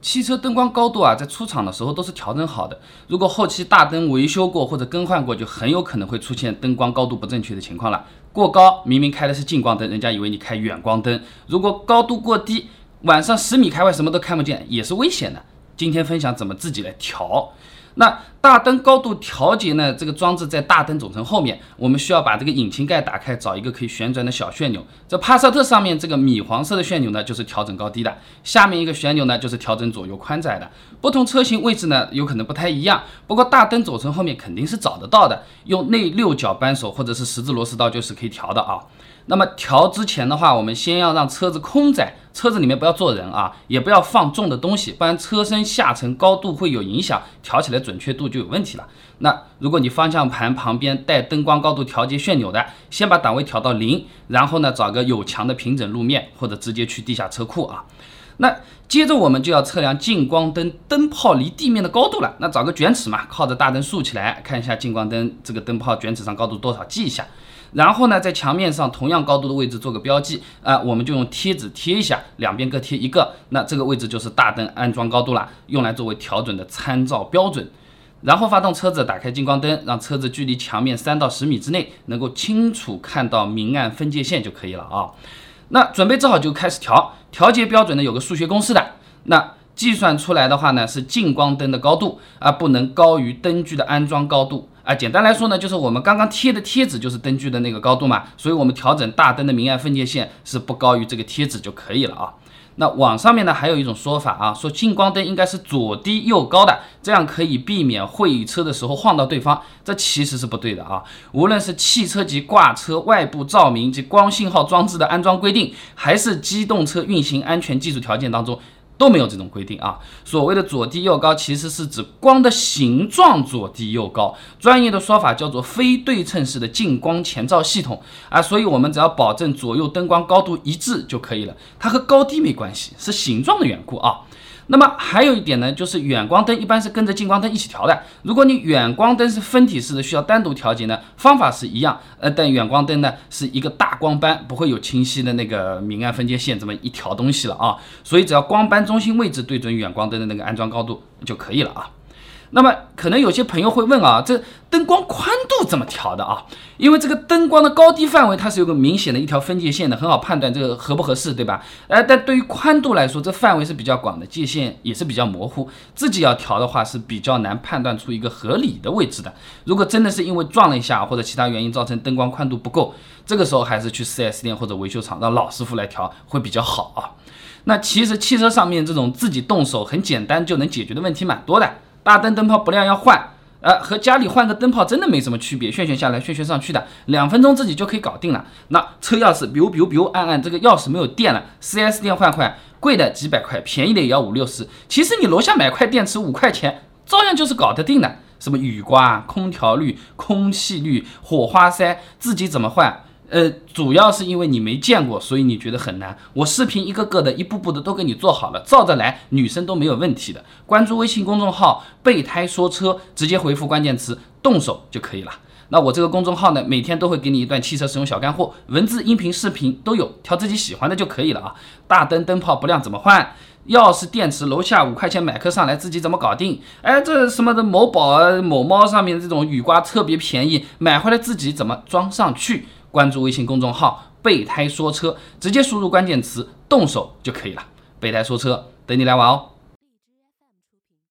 汽车灯光高度啊，在出厂的时候都是调整好的。如果后期大灯维修过或者更换过，就很有可能会出现灯光高度不正确的情况了。过高，明明开的是近光灯，人家以为你开远光灯；如果高度过低，晚上十米开外什么都看不见，也是危险的。今天分享怎么自己来调。那大灯高度调节呢？这个装置在大灯总成后面，我们需要把这个引擎盖打开，找一个可以旋转的小旋钮。这帕萨特上面这个米黄色的旋钮呢，就是调整高低的；下面一个旋钮呢，就是调整左右宽窄的。不同车型位置呢，有可能不太一样。不过大灯总成后面肯定是找得到的，用内六角扳手或者是十字螺丝刀就是可以调的啊。那么调之前的话，我们先要让车子空载，车子里面不要坐人啊，也不要放重的东西，不然车身下沉高度会有影响，调起来准确度就有问题了。那如果你方向盘旁边带灯光高度调节旋钮的，先把档位调到零，然后呢找个有墙的平整路面，或者直接去地下车库啊。那接着我们就要测量近光灯灯泡离地面的高度了。那找个卷尺嘛，靠着大灯竖起来，看一下近光灯这个灯泡卷尺上高度多少，记一下。然后呢，在墙面上同样高度的位置做个标记，啊，我们就用贴纸贴一下，两边各贴一个，那这个位置就是大灯安装高度了，用来作为调整的参照标准。然后发动车子，打开近光灯，让车子距离墙面三到十米之内能够清楚看到明暗分界线就可以了啊。那准备正好就开始调，调节标准呢有个数学公式的，那计算出来的话呢是近光灯的高度啊不能高于灯具的安装高度。啊，简单来说呢，就是我们刚刚贴的贴纸就是灯具的那个高度嘛，所以我们调整大灯的明暗分界线是不高于这个贴纸就可以了啊。那网上面呢还有一种说法啊，说近光灯应该是左低右高的，这样可以避免会车的时候晃到对方，这其实是不对的啊。无论是汽车及挂车外部照明及光信号装置的安装规定，还是机动车运行安全技术条件当中。都没有这种规定啊。所谓的左低右高，其实是指光的形状左低右高，专业的说法叫做非对称式的近光前照系统啊。所以，我们只要保证左右灯光高度一致就可以了，它和高低没关系，是形状的缘故啊。那么还有一点呢，就是远光灯一般是跟着近光灯一起调的。如果你远光灯是分体式的，需要单独调节呢，方法是一样。呃，但远光灯呢是一个大光斑，不会有清晰的那个明暗分界线这么一条东西了啊。所以只要光斑中心位置对准远光灯的那个安装高度就可以了啊。那么可能有些朋友会问啊，这灯光宽度怎么调的啊？因为这个灯光的高低范围它是有个明显的一条分界线的，很好判断这个合不合适，对吧？呃，但对于宽度来说，这范围是比较广的，界限也是比较模糊，自己要调的话是比较难判断出一个合理的位置的。如果真的是因为撞了一下或者其他原因造成灯光宽度不够，这个时候还是去 4S 店或者维修厂让老师傅来调会比较好啊。那其实汽车上面这种自己动手很简单就能解决的问题蛮多的。大灯灯泡不亮要换，呃，和家里换个灯泡真的没什么区别，旋旋下来，旋旋上去的，两分钟自己就可以搞定了。那车钥匙，biu biu biu，按按这个钥匙没有电了，4S 店换换，贵的几百块，便宜的也要五六十。其实你楼下买块电池五块钱，照样就是搞得定的。什么雨刮、空调滤、空气滤、火花塞，自己怎么换？呃，主要是因为你没见过，所以你觉得很难。我视频一个个的，一步步的都给你做好了，照着来，女生都没有问题的。关注微信公众号“备胎说车”，直接回复关键词“动手”就可以了。那我这个公众号呢，每天都会给你一段汽车使用小干货，文字、音频、视频都有，挑自己喜欢的就可以了啊。大灯灯泡不亮怎么换？钥匙、电池，楼下五块钱买颗上来，自己怎么搞定？哎，这什么的某宝啊、某猫上面这种雨刮特别便宜，买回来自己怎么装上去？关注微信公众号“备胎说车”，直接输入关键词“动手”就可以了。备胎说车，等你来玩哦。